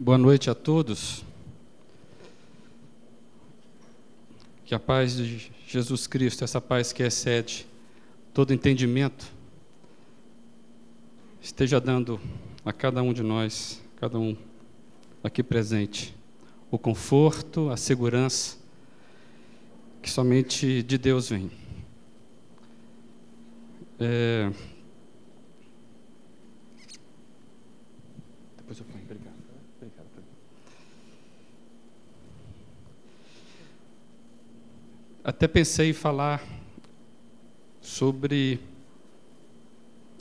Boa noite a todos. Que a paz de Jesus Cristo, essa paz que excede todo entendimento, esteja dando a cada um de nós, cada um aqui presente, o conforto, a segurança que somente de Deus vem. É... Depois eu ponho, obrigado. obrigado. Até pensei em falar sobre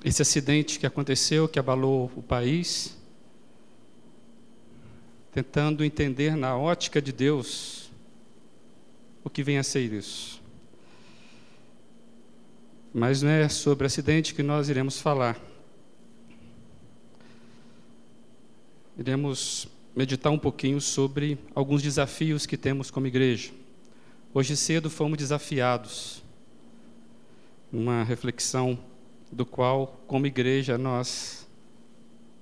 esse acidente que aconteceu, que abalou o país, tentando entender na ótica de Deus o que vem a ser isso. Mas não é sobre acidente que nós iremos falar. Iremos meditar um pouquinho sobre alguns desafios que temos como igreja. Hoje cedo fomos desafiados, uma reflexão do qual, como igreja, nós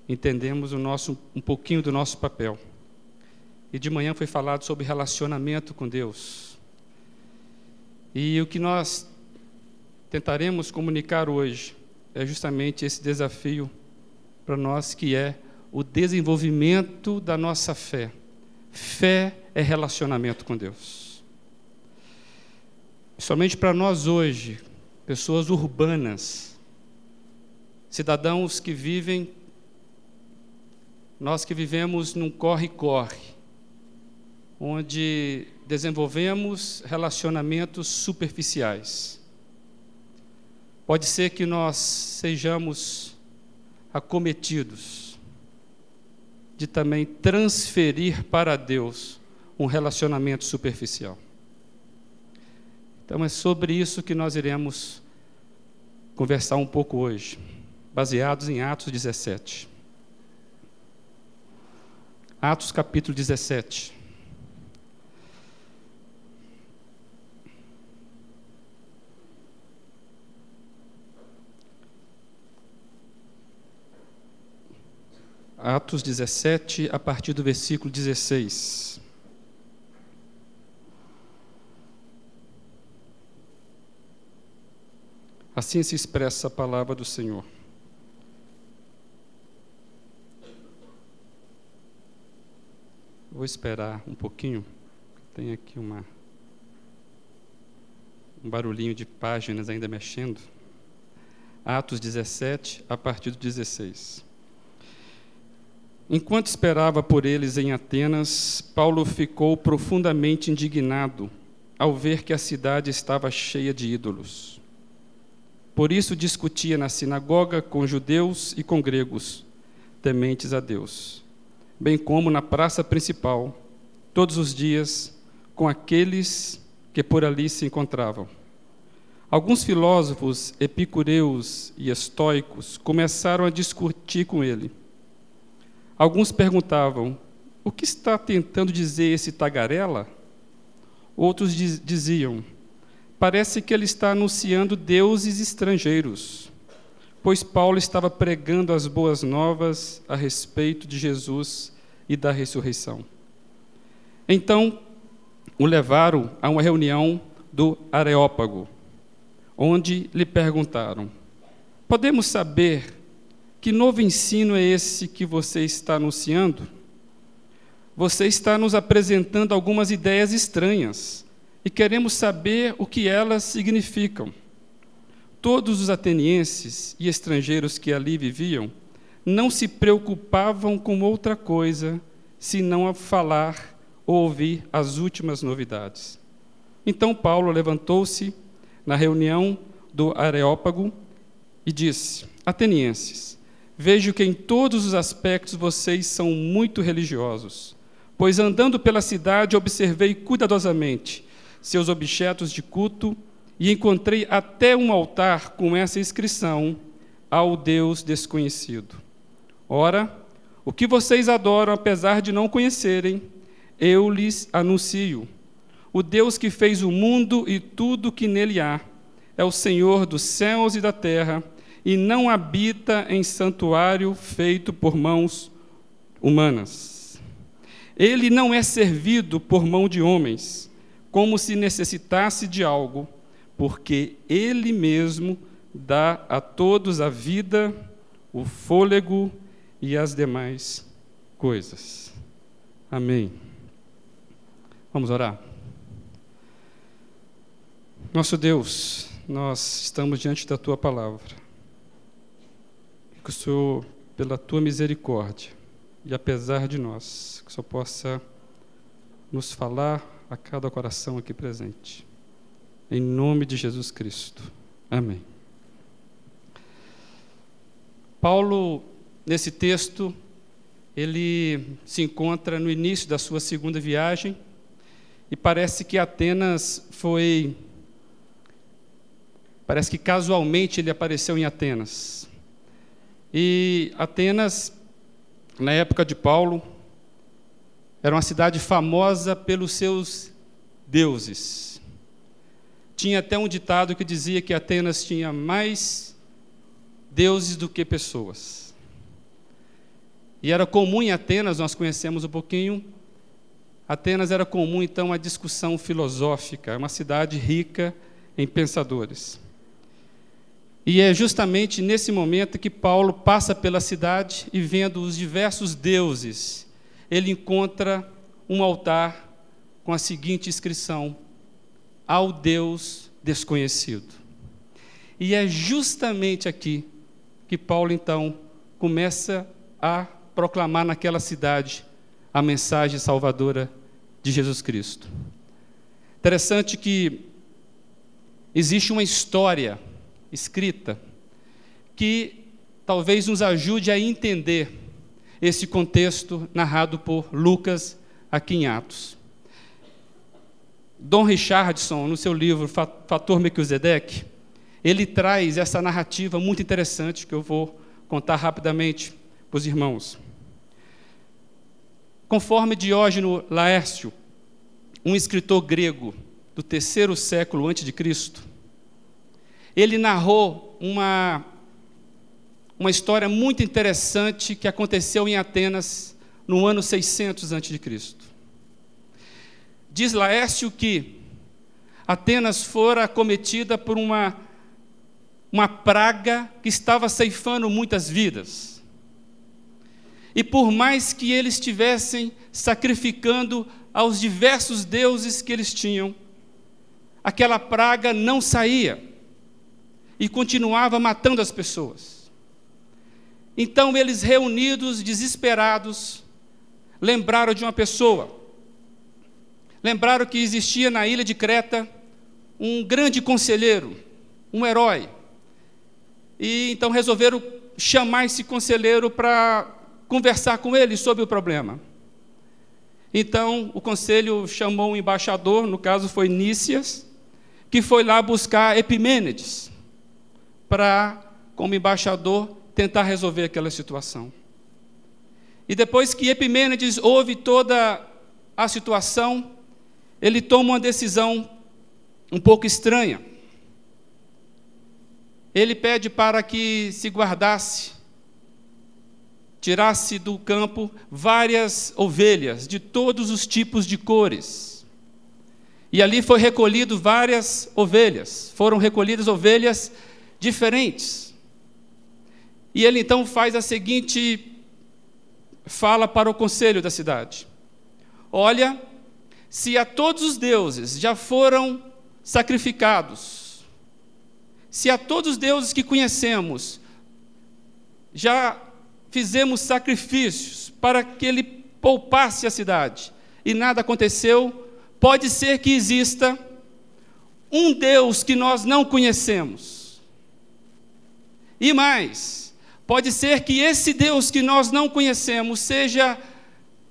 entendemos o nosso, um pouquinho do nosso papel. E de manhã foi falado sobre relacionamento com Deus. E o que nós tentaremos comunicar hoje é justamente esse desafio para nós que é o desenvolvimento da nossa fé. Fé é relacionamento com Deus. Somente para nós hoje, pessoas urbanas, cidadãos que vivem, nós que vivemos num corre-corre, onde desenvolvemos relacionamentos superficiais. Pode ser que nós sejamos acometidos de também transferir para Deus um relacionamento superficial. Então é sobre isso que nós iremos conversar um pouco hoje, baseados em Atos 17. Atos capítulo 17. Atos 17, a partir do versículo 16. Assim se expressa a palavra do Senhor. Vou esperar um pouquinho. Tem aqui uma um barulhinho de páginas ainda mexendo. Atos 17, a partir do 16. Enquanto esperava por eles em Atenas, Paulo ficou profundamente indignado ao ver que a cidade estava cheia de ídolos. Por isso discutia na sinagoga com judeus e com gregos, tementes a Deus, bem como na praça principal, todos os dias, com aqueles que por ali se encontravam. Alguns filósofos epicureus e estoicos começaram a discutir com ele Alguns perguntavam: o que está tentando dizer esse tagarela? Outros diziam: parece que ele está anunciando deuses estrangeiros, pois Paulo estava pregando as boas novas a respeito de Jesus e da ressurreição. Então, o levaram a uma reunião do Areópago, onde lhe perguntaram: Podemos saber que novo ensino é esse que você está anunciando? Você está nos apresentando algumas ideias estranhas e queremos saber o que elas significam. Todos os atenienses e estrangeiros que ali viviam não se preocupavam com outra coisa senão a falar ou ouvir as últimas novidades. Então Paulo levantou-se na reunião do Areópago e disse: Atenienses, Vejo que em todos os aspectos vocês são muito religiosos, pois andando pela cidade observei cuidadosamente seus objetos de culto e encontrei até um altar com essa inscrição: ao Deus desconhecido. Ora, o que vocês adoram, apesar de não conhecerem, eu lhes anuncio. O Deus que fez o mundo e tudo que nele há é o Senhor dos céus e da terra e não habita em santuário feito por mãos humanas. Ele não é servido por mão de homens, como se necessitasse de algo, porque Ele mesmo dá a todos a vida, o fôlego e as demais coisas. Amém. Vamos orar. Nosso Deus, nós estamos diante da tua palavra. Que o Senhor, pela tua misericórdia, e apesar de nós, que o Senhor possa nos falar a cada coração aqui presente. Em nome de Jesus Cristo. Amém. Paulo, nesse texto, ele se encontra no início da sua segunda viagem e parece que Atenas foi. Parece que casualmente ele apareceu em Atenas. E Atenas, na época de Paulo, era uma cidade famosa pelos seus deuses. Tinha até um ditado que dizia que Atenas tinha mais deuses do que pessoas. E era comum em Atenas, nós conhecemos um pouquinho, Atenas era comum então a discussão filosófica, é uma cidade rica em pensadores. E é justamente nesse momento que Paulo passa pela cidade e vendo os diversos deuses, ele encontra um altar com a seguinte inscrição: Ao Deus desconhecido. E é justamente aqui que Paulo então começa a proclamar naquela cidade a mensagem salvadora de Jesus Cristo. Interessante que existe uma história escrita que talvez nos ajude a entender esse contexto narrado por Lucas aqui em Atos. Dom Richardson, no seu livro Fator Melquisedeque, ele traz essa narrativa muito interessante que eu vou contar rapidamente para os irmãos. Conforme Diógenes Laércio, um escritor grego do terceiro século antes de Cristo, ele narrou uma uma história muito interessante que aconteceu em Atenas no ano 600 antes de Cristo. Diz Laércio que Atenas fora acometida por uma uma praga que estava ceifando muitas vidas. E por mais que eles estivessem sacrificando aos diversos deuses que eles tinham, aquela praga não saía e continuava matando as pessoas. Então eles, reunidos, desesperados, lembraram de uma pessoa. Lembraram que existia na ilha de Creta um grande conselheiro, um herói. E então resolveram chamar esse conselheiro para conversar com ele sobre o problema. Então, o conselho chamou um embaixador, no caso foi Nícias, que foi lá buscar Epimênides, para, como embaixador, tentar resolver aquela situação. E depois que Epimênides ouve toda a situação, ele toma uma decisão um pouco estranha. Ele pede para que se guardasse tirasse do campo várias ovelhas de todos os tipos de cores. E ali foi recolhido várias ovelhas, foram recolhidas ovelhas diferentes. E ele então faz a seguinte fala para o conselho da cidade: Olha, se a todos os deuses já foram sacrificados, se a todos os deuses que conhecemos já fizemos sacrifícios para que ele poupasse a cidade e nada aconteceu, pode ser que exista um Deus que nós não conhecemos. E mais, pode ser que esse Deus que nós não conhecemos seja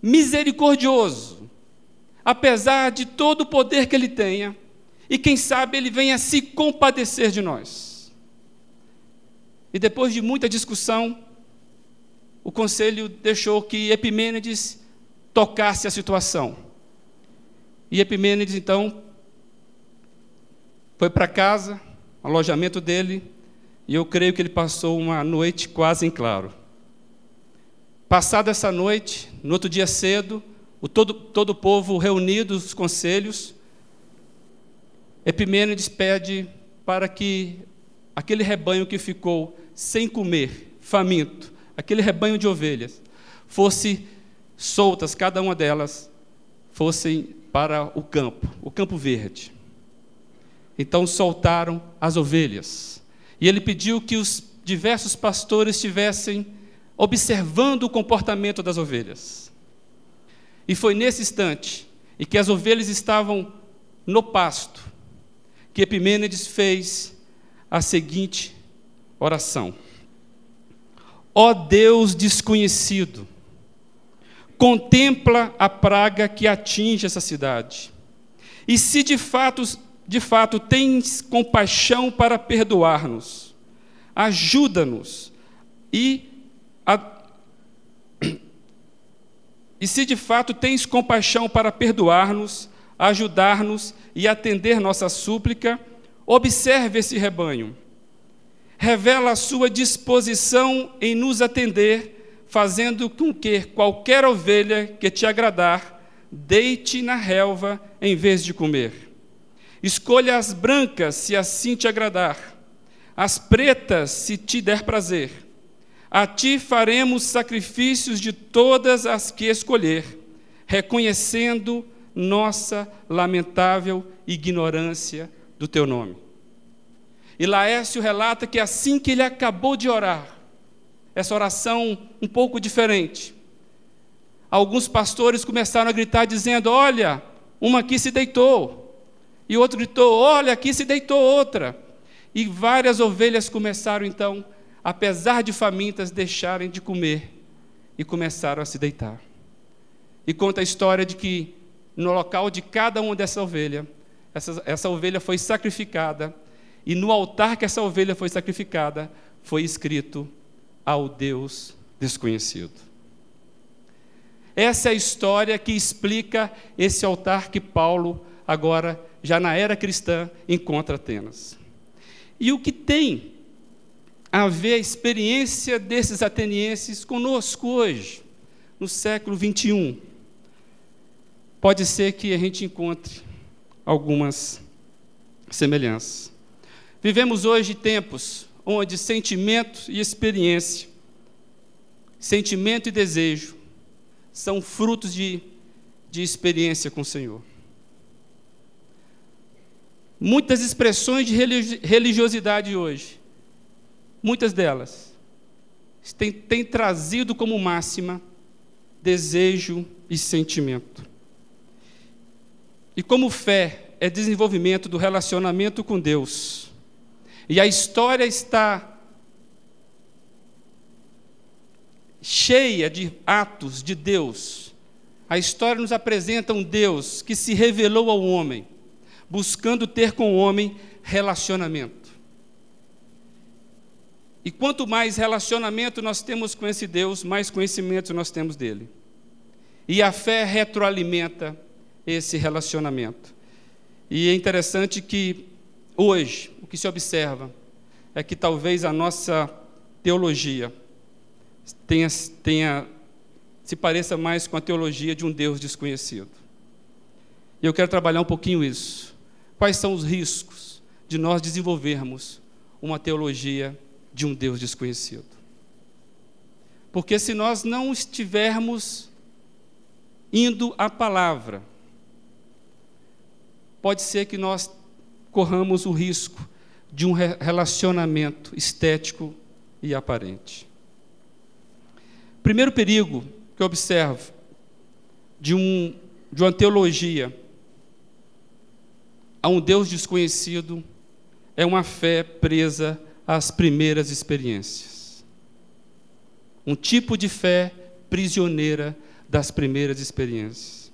misericordioso, apesar de todo o poder que ele tenha, e quem sabe ele venha se compadecer de nós. E depois de muita discussão, o conselho deixou que Epimênides tocasse a situação. E Epimênides, então, foi para casa, alojamento dele, e eu creio que ele passou uma noite quase em claro. Passada essa noite, no outro dia cedo, o todo, todo o povo reunido, os conselhos, Epimênides pede para que aquele rebanho que ficou sem comer, faminto, aquele rebanho de ovelhas, fosse soltas, cada uma delas, fossem para o campo, o campo verde. Então soltaram as ovelhas. E ele pediu que os diversos pastores estivessem observando o comportamento das ovelhas. E foi nesse instante em que as ovelhas estavam no pasto que Epimênides fez a seguinte oração: Ó Deus desconhecido, contempla a praga que atinge essa cidade. E se de fato, de fato tens compaixão para perdoar-nos, ajuda-nos e a, e se de fato tens compaixão para perdoar-nos, ajudar-nos e atender nossa súplica, observe esse rebanho. Revela a sua disposição em nos atender fazendo com que qualquer ovelha que te agradar deite na relva em vez de comer. Escolha as brancas, se assim te agradar, as pretas, se te der prazer. A ti faremos sacrifícios de todas as que escolher, reconhecendo nossa lamentável ignorância do teu nome. E Laércio relata que assim que ele acabou de orar, essa oração um pouco diferente. Alguns pastores começaram a gritar dizendo: Olha, uma aqui se deitou. E outro gritou: Olha, aqui se deitou outra. E várias ovelhas começaram então, apesar de famintas, deixarem de comer e começaram a se deitar. E conta a história de que no local de cada uma dessa ovelha, essa, essa ovelha foi sacrificada, e no altar que essa ovelha foi sacrificada, foi escrito ao Deus desconhecido. Essa é a história que explica esse altar que Paulo, agora, já na era cristã, encontra Atenas. E o que tem a ver a experiência desses atenienses conosco hoje, no século 21? Pode ser que a gente encontre algumas semelhanças. Vivemos hoje tempos onde sentimento e experiência, sentimento e desejo, são frutos de, de experiência com o Senhor. Muitas expressões de religiosidade hoje, muitas delas, têm, têm trazido como máxima desejo e sentimento. E como fé é desenvolvimento do relacionamento com Deus, e a história está cheia de atos de Deus. A história nos apresenta um Deus que se revelou ao homem, buscando ter com o homem relacionamento. E quanto mais relacionamento nós temos com esse Deus, mais conhecimento nós temos dele. E a fé retroalimenta esse relacionamento. E é interessante que hoje, que se observa é que talvez a nossa teologia tenha, tenha, se pareça mais com a teologia de um Deus desconhecido. E eu quero trabalhar um pouquinho isso. Quais são os riscos de nós desenvolvermos uma teologia de um Deus desconhecido? Porque se nós não estivermos indo à palavra, pode ser que nós corramos o risco de um relacionamento estético e aparente. Primeiro perigo que eu observo de, um, de uma teologia a um Deus desconhecido é uma fé presa às primeiras experiências. Um tipo de fé prisioneira das primeiras experiências.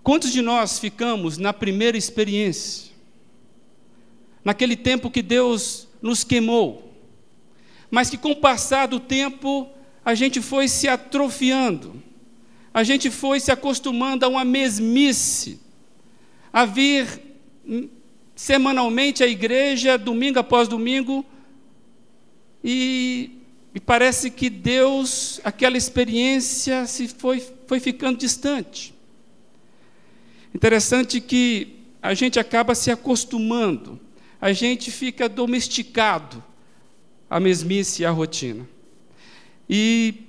Quantos de nós ficamos na primeira experiência? naquele tempo que Deus nos queimou, mas que com o passar do tempo a gente foi se atrofiando, a gente foi se acostumando a uma mesmice, a vir semanalmente à igreja, domingo após domingo, e E parece que Deus, aquela experiência se foi, foi ficando distante. Interessante que a gente acaba se acostumando, a gente fica domesticado à mesmice e à rotina. E,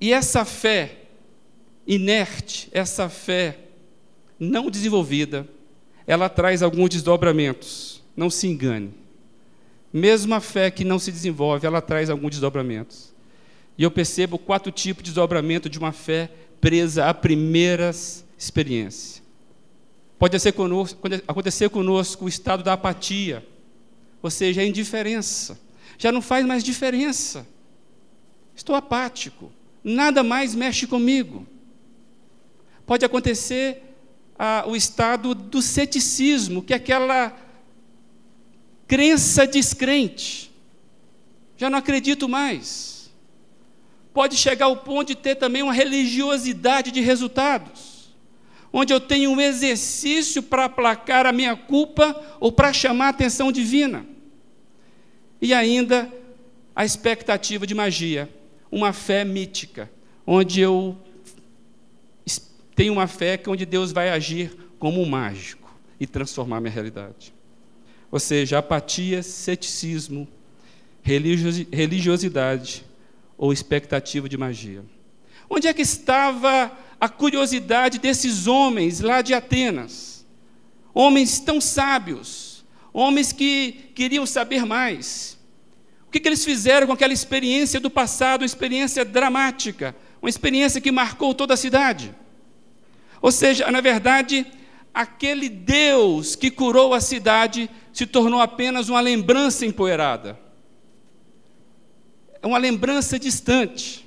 e essa fé inerte, essa fé não desenvolvida, ela traz alguns desdobramentos. Não se engane. Mesmo a fé que não se desenvolve, ela traz alguns desdobramentos. E eu percebo quatro tipos de desdobramento de uma fé presa a primeiras experiências. Pode acontecer conosco, o estado da apatia, ou seja, a indiferença. Já não faz mais diferença. Estou apático, nada mais mexe comigo. Pode acontecer ah, o estado do ceticismo, que é aquela crença descrente. Já não acredito mais. Pode chegar ao ponto de ter também uma religiosidade de resultados, onde eu tenho um exercício para aplacar a minha culpa ou para chamar a atenção divina. E ainda a expectativa de magia, uma fé mítica, onde eu tenho uma fé onde Deus vai agir como um mágico e transformar minha realidade. Ou seja, apatia, ceticismo, religiosidade ou expectativa de magia. Onde é que estava a curiosidade desses homens lá de Atenas? Homens tão sábios, homens que queriam saber mais. O que, que eles fizeram com aquela experiência do passado, uma experiência dramática, uma experiência que marcou toda a cidade? Ou seja, na verdade, aquele Deus que curou a cidade se tornou apenas uma lembrança empoeirada. É uma lembrança distante.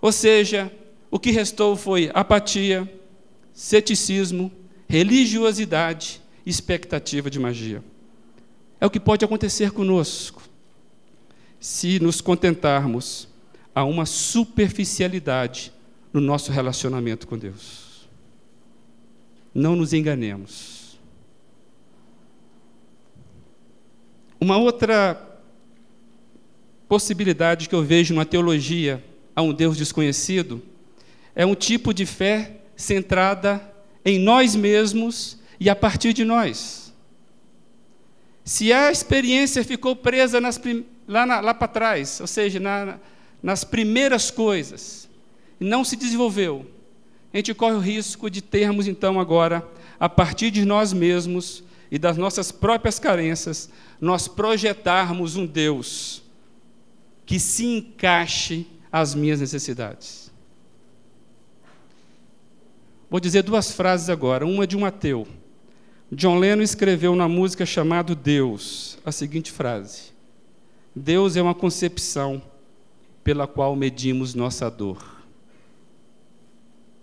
Ou seja, o que restou foi apatia, ceticismo, religiosidade, expectativa de magia. É o que pode acontecer conosco se nos contentarmos a uma superficialidade no nosso relacionamento com Deus. Não nos enganemos. Uma outra possibilidade que eu vejo na teologia a um Deus desconhecido é um tipo de fé centrada em nós mesmos e a partir de nós. Se a experiência ficou presa nas, lá, lá para trás, ou seja, na, nas primeiras coisas, e não se desenvolveu, a gente corre o risco de termos, então, agora, a partir de nós mesmos e das nossas próprias carências, nós projetarmos um Deus que se encaixe às minhas necessidades. Vou dizer duas frases agora, uma de um ateu. John Lennon escreveu na música chamado Deus a seguinte frase: Deus é uma concepção pela qual medimos nossa dor.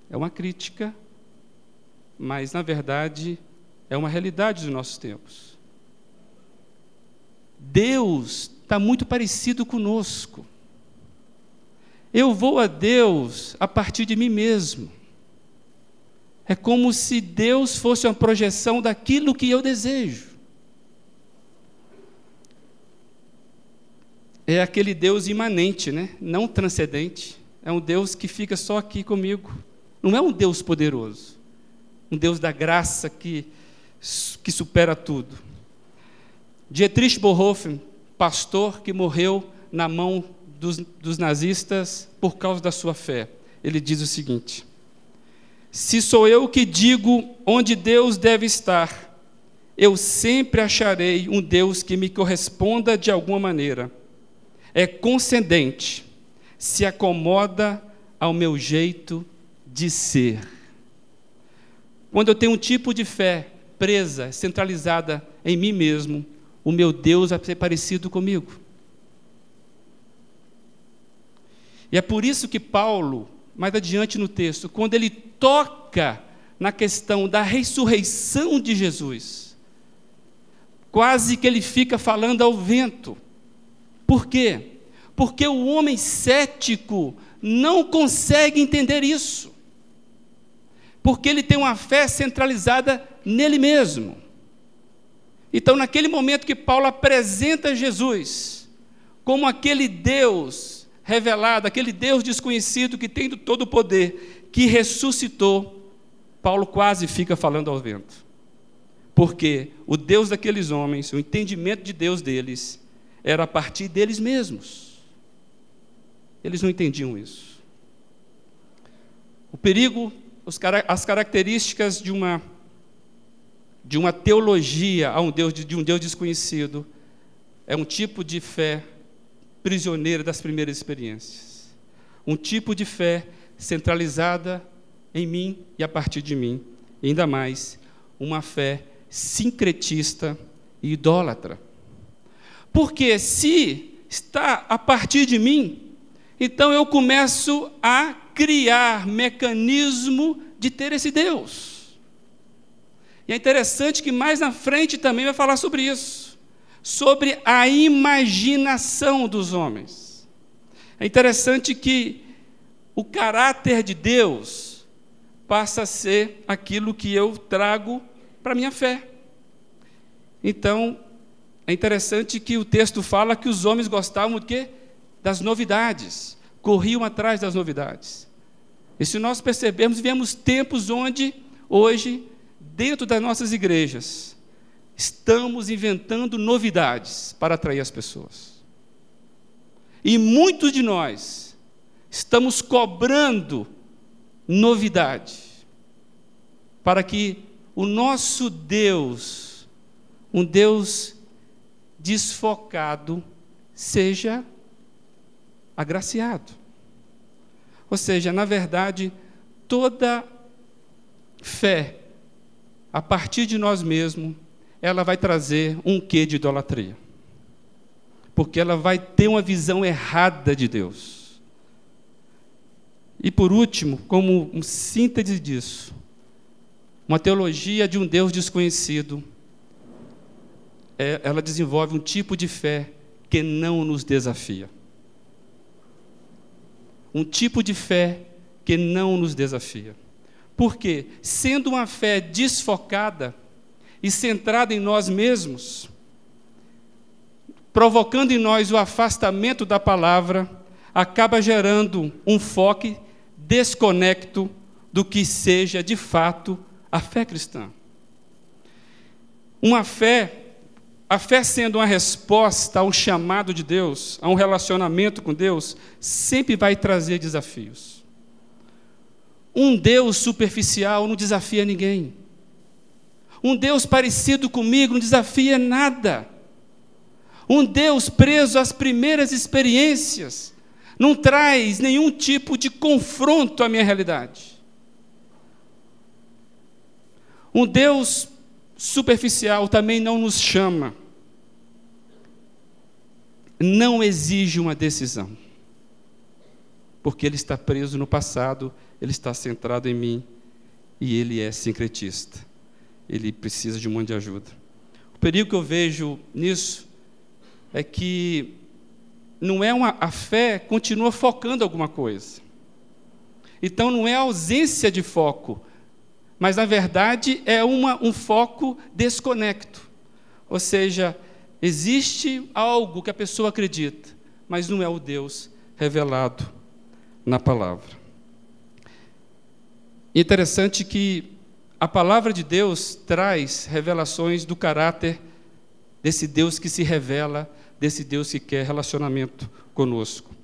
É uma crítica, mas na verdade é uma realidade dos nossos tempos. Deus está muito parecido conosco. Eu vou a Deus a partir de mim mesmo. É como se Deus fosse uma projeção daquilo que eu desejo. É aquele Deus imanente, né? não transcendente. É um Deus que fica só aqui comigo. Não é um Deus poderoso, um Deus da graça que, que supera tudo. Dietrich Bonhoeffer, pastor que morreu na mão dos, dos nazistas por causa da sua fé, ele diz o seguinte: Se sou eu que digo onde Deus deve estar, eu sempre acharei um Deus que me corresponda de alguma maneira. É concedente, se acomoda ao meu jeito de ser. Quando eu tenho um tipo de fé presa, centralizada em mim mesmo, o meu Deus vai ser parecido comigo. E é por isso que Paulo, mais adiante no texto, quando ele toca na questão da ressurreição de Jesus, quase que ele fica falando ao vento. Por quê? Porque o homem cético não consegue entender isso porque ele tem uma fé centralizada nele mesmo. Então, naquele momento que Paulo apresenta Jesus como aquele Deus revelado, aquele Deus desconhecido que tem todo o poder, que ressuscitou, Paulo quase fica falando ao vento. Porque o Deus daqueles homens, o entendimento de Deus deles, era a partir deles mesmos. Eles não entendiam isso. O perigo, as características de uma de uma teologia a um Deus de um Deus desconhecido é um tipo de fé prisioneira das primeiras experiências. Um tipo de fé centralizada em mim e a partir de mim. E ainda mais, uma fé sincretista e idólatra. Porque se está a partir de mim, então eu começo a criar mecanismo de ter esse Deus. E é interessante que mais na frente também vai falar sobre isso, sobre a imaginação dos homens. É interessante que o caráter de Deus passa a ser aquilo que eu trago para a minha fé. Então, é interessante que o texto fala que os homens gostavam de quê? Das novidades, corriam atrás das novidades. E se nós percebermos, vemos tempos onde, hoje, dentro das nossas igrejas, estamos inventando novidades para atrair as pessoas. E muitos de nós estamos cobrando novidade para que o nosso Deus, um Deus desfocado, seja agraciado. Ou seja, na verdade, toda fé, a partir de nós mesmos, ela vai trazer um quê de idolatria. Porque ela vai ter uma visão errada de Deus. E por último, como um síntese disso, uma teologia de um Deus desconhecido, é, ela desenvolve um tipo de fé que não nos desafia. Um tipo de fé que não nos desafia. Porque, sendo uma fé desfocada e centrada em nós mesmos, provocando em nós o afastamento da palavra, acaba gerando um foco desconecto do que seja de fato a fé cristã. Uma fé, a fé sendo uma resposta a um chamado de Deus, a um relacionamento com Deus, sempre vai trazer desafios. Um Deus superficial não desafia ninguém. Um Deus parecido comigo não desafia nada. Um Deus preso às primeiras experiências não traz nenhum tipo de confronto à minha realidade. Um Deus superficial também não nos chama, não exige uma decisão, porque ele está preso no passado, ele está centrado em mim e ele é sincretista. Ele precisa de um monte de ajuda. O perigo que eu vejo nisso é que não é uma a fé continua focando alguma coisa. Então não é ausência de foco, mas na verdade é uma, um foco desconecto. Ou seja, existe algo que a pessoa acredita, mas não é o Deus revelado na palavra. Interessante que a palavra de Deus traz revelações do caráter desse Deus que se revela, desse Deus que quer relacionamento conosco.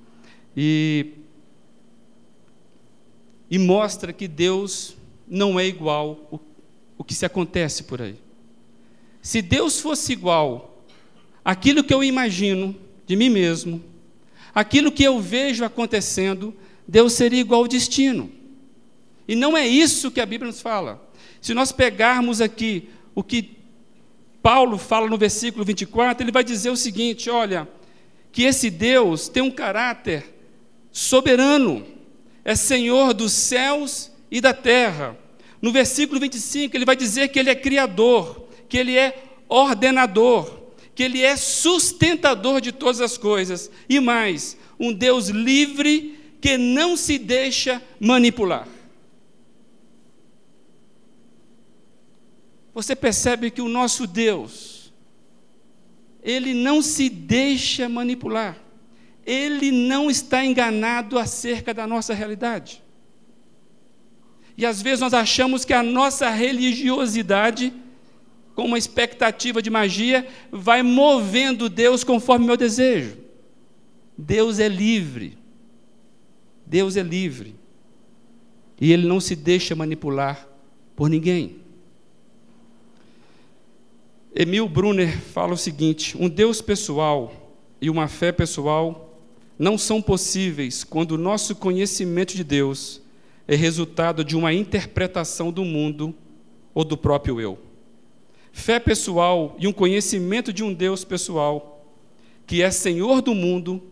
E, e mostra que Deus não é igual o, o que se acontece por aí. Se Deus fosse igual aquilo que eu imagino de mim mesmo, aquilo que eu vejo acontecendo, Deus seria igual ao destino. E não é isso que a Bíblia nos fala. Se nós pegarmos aqui o que Paulo fala no versículo 24, ele vai dizer o seguinte: olha, que esse Deus tem um caráter soberano, é Senhor dos céus e da terra. No versículo 25, ele vai dizer que ele é criador, que ele é ordenador, que ele é sustentador de todas as coisas, e mais, um Deus livre que não se deixa manipular. Você percebe que o nosso Deus, ele não se deixa manipular. ele não está enganado acerca da nossa realidade. E às vezes nós achamos que a nossa religiosidade, com uma expectativa de magia, vai movendo Deus conforme meu desejo. Deus é livre. Deus é livre. E ele não se deixa manipular por ninguém. Emil Brunner fala o seguinte: um Deus pessoal e uma fé pessoal não são possíveis quando o nosso conhecimento de Deus é resultado de uma interpretação do mundo ou do próprio eu. Fé pessoal e um conhecimento de um Deus pessoal, que é Senhor do mundo,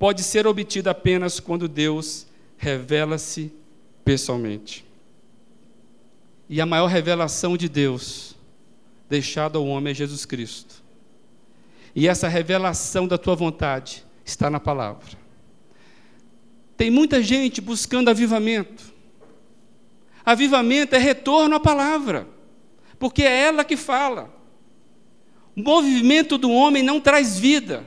pode ser obtido apenas quando Deus revela-se pessoalmente. E a maior revelação de Deus deixado ao homem é Jesus Cristo. E essa revelação da tua vontade está na palavra. Tem muita gente buscando avivamento. Avivamento é retorno à palavra, porque é ela que fala. O movimento do homem não traz vida.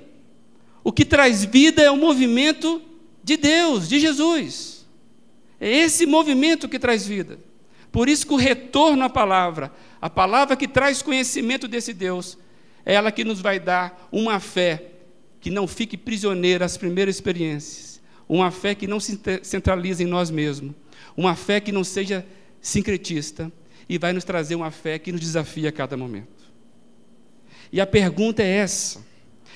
O que traz vida é o movimento de Deus, de Jesus. É esse movimento que traz vida. Por isso que o retorno à palavra, a palavra que traz conhecimento desse Deus, é ela que nos vai dar uma fé que não fique prisioneira às primeiras experiências, uma fé que não se centralize em nós mesmos, uma fé que não seja sincretista e vai nos trazer uma fé que nos desafia a cada momento. E a pergunta é essa: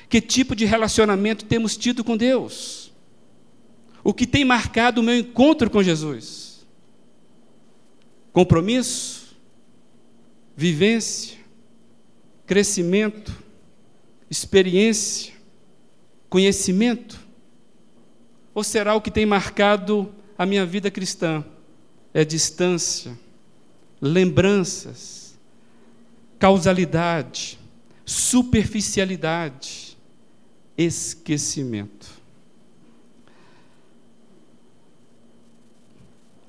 que tipo de relacionamento temos tido com Deus? O que tem marcado o meu encontro com Jesus? Compromisso, vivência, crescimento, experiência, conhecimento? Ou será o que tem marcado a minha vida cristã? É distância, lembranças, causalidade, superficialidade, esquecimento.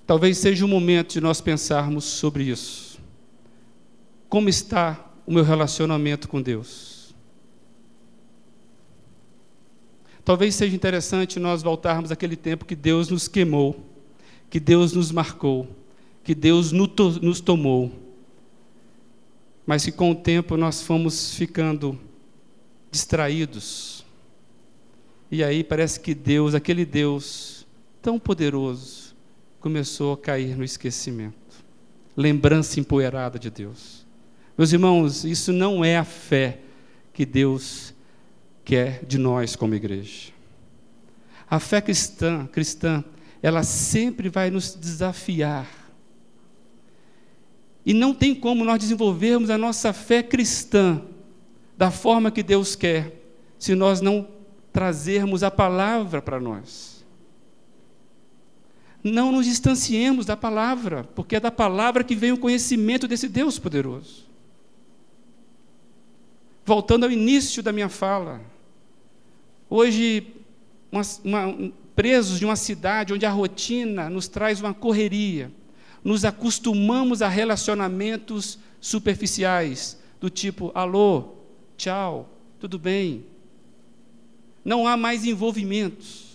Talvez seja o momento de nós pensarmos sobre isso. Como está o meu relacionamento com Deus? Talvez seja interessante nós voltarmos àquele tempo que Deus nos queimou, que Deus nos marcou, que Deus nos tomou, mas que com o tempo nós fomos ficando distraídos. E aí parece que Deus, aquele Deus tão poderoso, começou a cair no esquecimento. Lembrança empoeirada de Deus. Meus irmãos, isso não é a fé que Deus quer de nós como igreja. A fé cristã, cristã, ela sempre vai nos desafiar. E não tem como nós desenvolvermos a nossa fé cristã da forma que Deus quer, se nós não trazermos a palavra para nós. Não nos distanciemos da palavra, porque é da palavra que vem o conhecimento desse Deus poderoso. Voltando ao início da minha fala, hoje, uma, uma, presos de uma cidade onde a rotina nos traz uma correria, nos acostumamos a relacionamentos superficiais, do tipo: alô, tchau, tudo bem. Não há mais envolvimentos.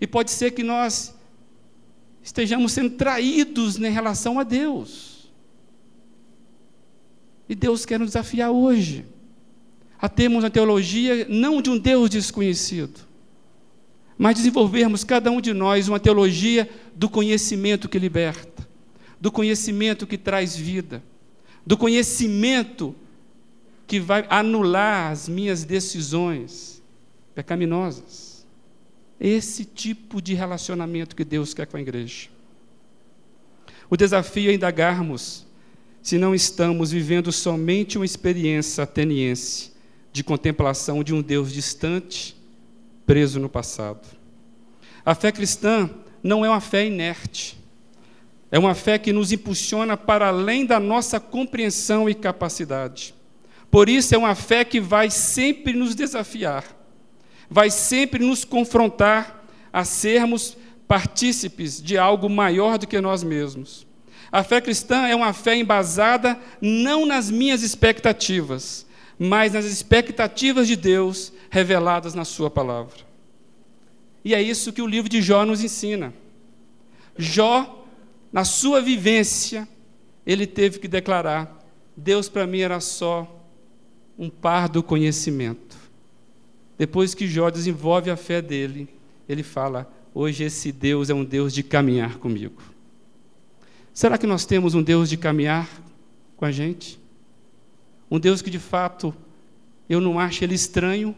E pode ser que nós estejamos sendo traídos em relação a Deus. E Deus quer nos desafiar hoje a termos uma teologia não de um Deus desconhecido, mas desenvolvermos cada um de nós uma teologia do conhecimento que liberta, do conhecimento que traz vida, do conhecimento que vai anular as minhas decisões pecaminosas. Esse tipo de relacionamento que Deus quer com a igreja. O desafio é indagarmos se não estamos vivendo somente uma experiência ateniense de contemplação de um Deus distante, preso no passado. A fé cristã não é uma fé inerte. É uma fé que nos impulsiona para além da nossa compreensão e capacidade. Por isso, é uma fé que vai sempre nos desafiar vai sempre nos confrontar a sermos partícipes de algo maior do que nós mesmos. A fé cristã é uma fé embasada não nas minhas expectativas, mas nas expectativas de Deus reveladas na Sua palavra. E é isso que o livro de Jó nos ensina. Jó, na sua vivência, ele teve que declarar: Deus para mim era só um par do conhecimento. Depois que Jó desenvolve a fé dele, ele fala: Hoje esse Deus é um Deus de caminhar comigo. Será que nós temos um Deus de caminhar com a gente? Um Deus que de fato eu não acho ele estranho?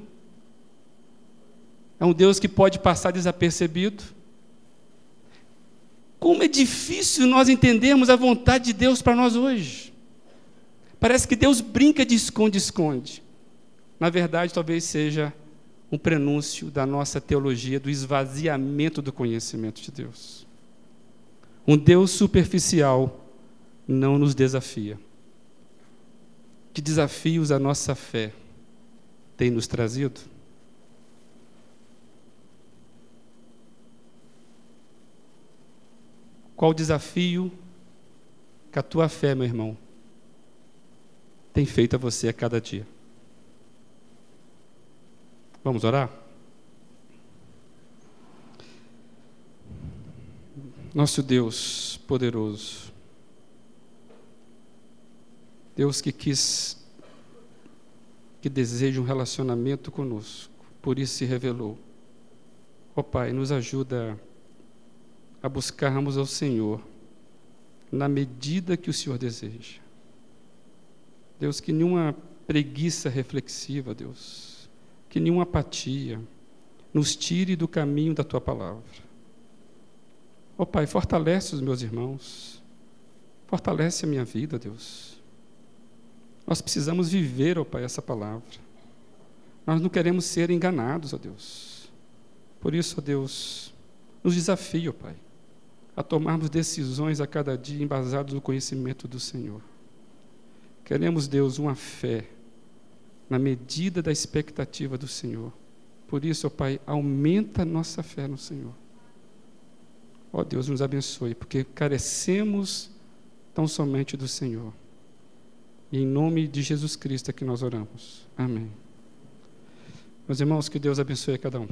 É um Deus que pode passar desapercebido? Como é difícil nós entendermos a vontade de Deus para nós hoje. Parece que Deus brinca de esconde-esconde. Na verdade, talvez seja um prenúncio da nossa teologia do esvaziamento do conhecimento de Deus. Um Deus superficial não nos desafia. Que desafios a nossa fé tem nos trazido? Qual desafio que a tua fé, meu irmão, tem feito a você a cada dia? Vamos orar? Nosso Deus poderoso, Deus que quis, que deseja um relacionamento conosco, por isso se revelou. Ó oh, Pai, nos ajuda a buscarmos ao Senhor na medida que o Senhor deseja. Deus, que nenhuma preguiça reflexiva, Deus, que nenhuma apatia nos tire do caminho da tua palavra. Ó oh, Pai, fortalece os meus irmãos, fortalece a minha vida, Deus. Nós precisamos viver, ó Pai, essa palavra. Nós não queremos ser enganados, ó Deus. Por isso, ó Deus, nos desafia, ó Pai a tomarmos decisões a cada dia embasados no conhecimento do Senhor. Queremos, Deus, uma fé na medida da expectativa do Senhor. Por isso, ó Pai, aumenta a nossa fé no Senhor. Ó Deus, nos abençoe, porque carecemos tão somente do Senhor. E em nome de Jesus Cristo é que nós oramos. Amém. Meus irmãos, que Deus abençoe a cada um.